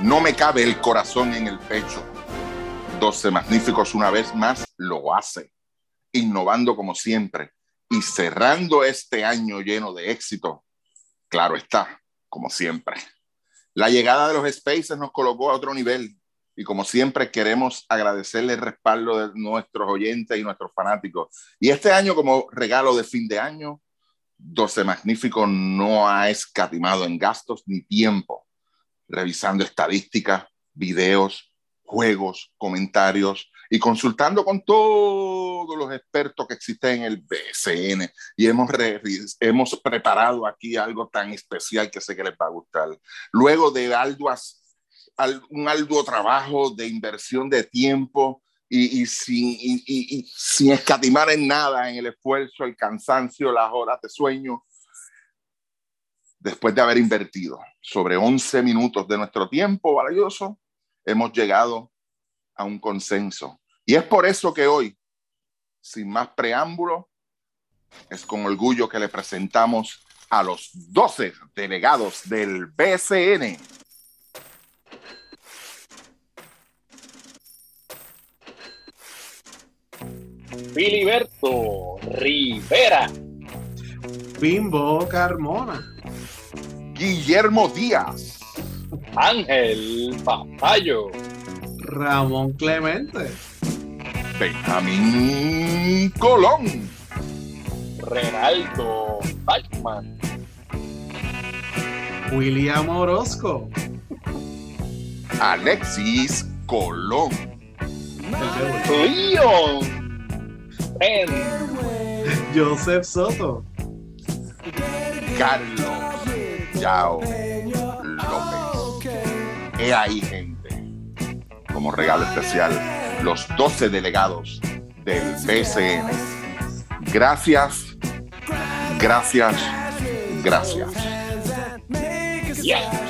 No me cabe el corazón en el pecho. 12 Magníficos una vez más lo hace, innovando como siempre y cerrando este año lleno de éxito. Claro está, como siempre. La llegada de los Spaces nos colocó a otro nivel y como siempre queremos agradecerle el respaldo de nuestros oyentes y nuestros fanáticos. Y este año como regalo de fin de año, 12 Magnífico no ha escatimado en gastos ni tiempo, revisando estadísticas, videos, juegos, comentarios y consultando con todos los expertos que existen en el BSN. Y hemos, hemos preparado aquí algo tan especial que sé que les va a gustar. Luego de arduas un arduo trabajo de inversión de tiempo y, sin, y, sin escatimar en nada en el esfuerzo, el cansancio, las horas de sueño, después de haber invertido sobre 11 minutos de nuestro tiempo valioso, hemos llegado a un consenso. Y es por eso que hoy, sin más preámbulo, es con orgullo que le presentamos a los 12 delegados del BCN Filiberto Rivera. Bimbo Carmona. Guillermo Díaz. Ángel Papayo. Ramón Clemente. Benjamín Colón. Renaldo Bachman. William Orozco. Alexis Colón. Leon Joseph Soto. Carlos Yao López. He ahí, gente, como regalo especial, los 12 delegados del BCN. Gracias, gracias, gracias. Yeah.